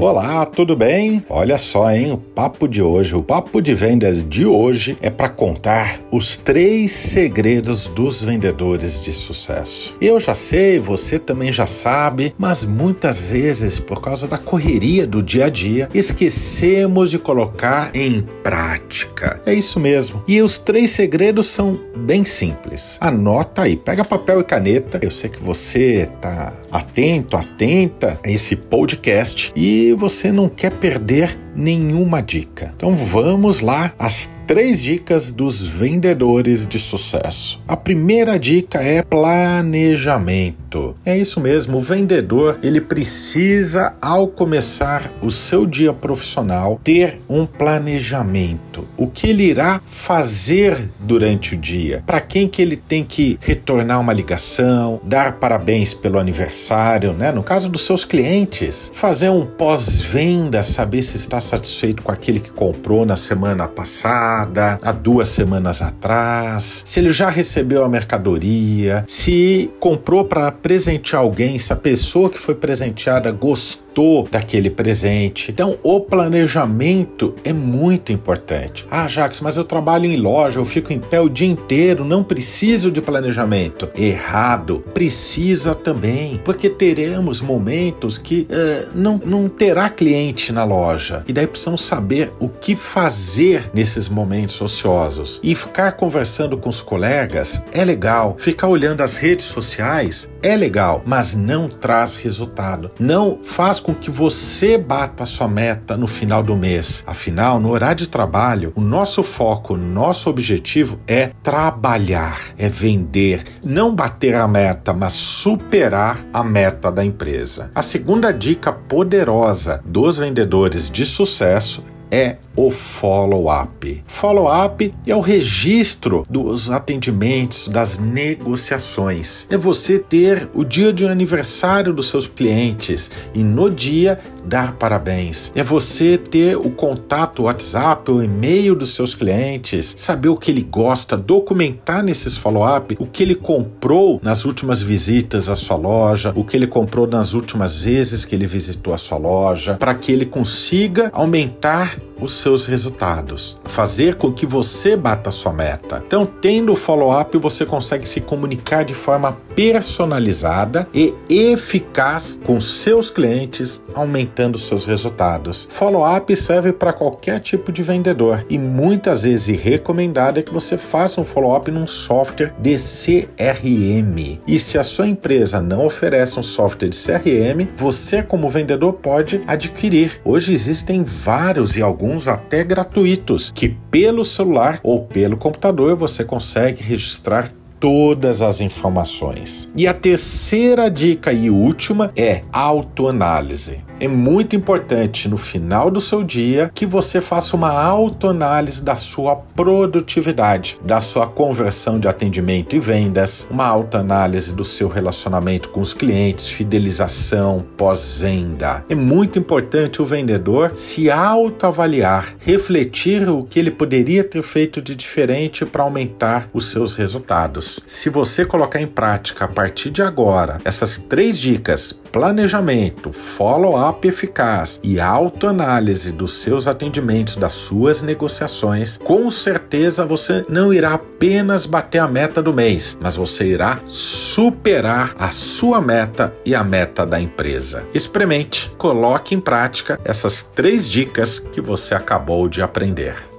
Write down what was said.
Olá, tudo bem? Olha só, hein? O papo de hoje, o papo de vendas de hoje é para contar os três segredos dos vendedores de sucesso. Eu já sei, você também já sabe, mas muitas vezes, por causa da correria do dia a dia, esquecemos de colocar em prática. É isso mesmo. E os três segredos são bem simples. Anota aí, pega papel e caneta. Eu sei que você está atento, atenta a esse podcast e você não quer perder nenhuma dica. Então vamos lá, as três dicas dos vendedores de sucesso. A primeira dica é planejamento. É isso mesmo, o vendedor, ele precisa ao começar o seu dia profissional ter um planejamento. O que ele irá fazer durante o dia? Para quem que ele tem que retornar uma ligação, dar parabéns pelo aniversário, né? No caso dos seus clientes, fazer um pós-venda, saber se está satisfeito com aquele que comprou na semana passada, há duas semanas atrás, se ele já recebeu a mercadoria, se comprou para presentear alguém, se a pessoa que foi presenteada gostou daquele presente. Então, o planejamento é muito importante. Ah, Jax, mas eu trabalho em loja, eu fico em pé o dia inteiro, não preciso de planejamento. Errado, precisa também, porque teremos momentos que uh, não, não terá cliente na loja. E daí precisamos saber o que fazer nesses momentos ociosos. E ficar conversando com os colegas é legal, ficar olhando as redes sociais é legal, mas não traz resultado. Não faz com que você bata a sua meta no final do mês. Afinal, no horário de trabalho, o nosso foco, o nosso objetivo é trabalhar, é vender, não bater a meta, mas superar a meta da empresa. A segunda dica poderosa dos vendedores de sucesso é o follow-up. Follow-up é o registro dos atendimentos, das negociações. É você ter o dia de aniversário dos seus clientes e no dia dar parabéns. É você ter o contato, o WhatsApp, o e-mail dos seus clientes, saber o que ele gosta, documentar nesses follow-up o que ele comprou nas últimas visitas à sua loja, o que ele comprou nas últimas vezes que ele visitou a sua loja, para que ele consiga aumentar os seus resultados, fazer com que você bata a sua meta. Então, tendo o follow-up, você consegue se comunicar de forma personalizada e eficaz com seus clientes, aumentando seus resultados. Follow-up serve para qualquer tipo de vendedor e muitas vezes recomendado é que você faça um follow-up num software de CRM. E se a sua empresa não oferece um software de CRM, você como vendedor pode adquirir. Hoje existem vários e alguns alguns até gratuitos, que pelo celular ou pelo computador você consegue registrar todas as informações. E a terceira dica e última é autoanálise. É muito importante no final do seu dia que você faça uma autoanálise da sua produtividade, da sua conversão de atendimento e vendas, uma autoanálise do seu relacionamento com os clientes, fidelização, pós-venda. É muito importante o vendedor se autoavaliar, refletir o que ele poderia ter feito de diferente para aumentar os seus resultados. Se você colocar em prática a partir de agora essas três dicas, planejamento, follow-up eficaz e autoanálise dos seus atendimentos, das suas negociações, com certeza você não irá apenas bater a meta do mês, mas você irá superar a sua meta e a meta da empresa. Experimente, coloque em prática essas três dicas que você acabou de aprender.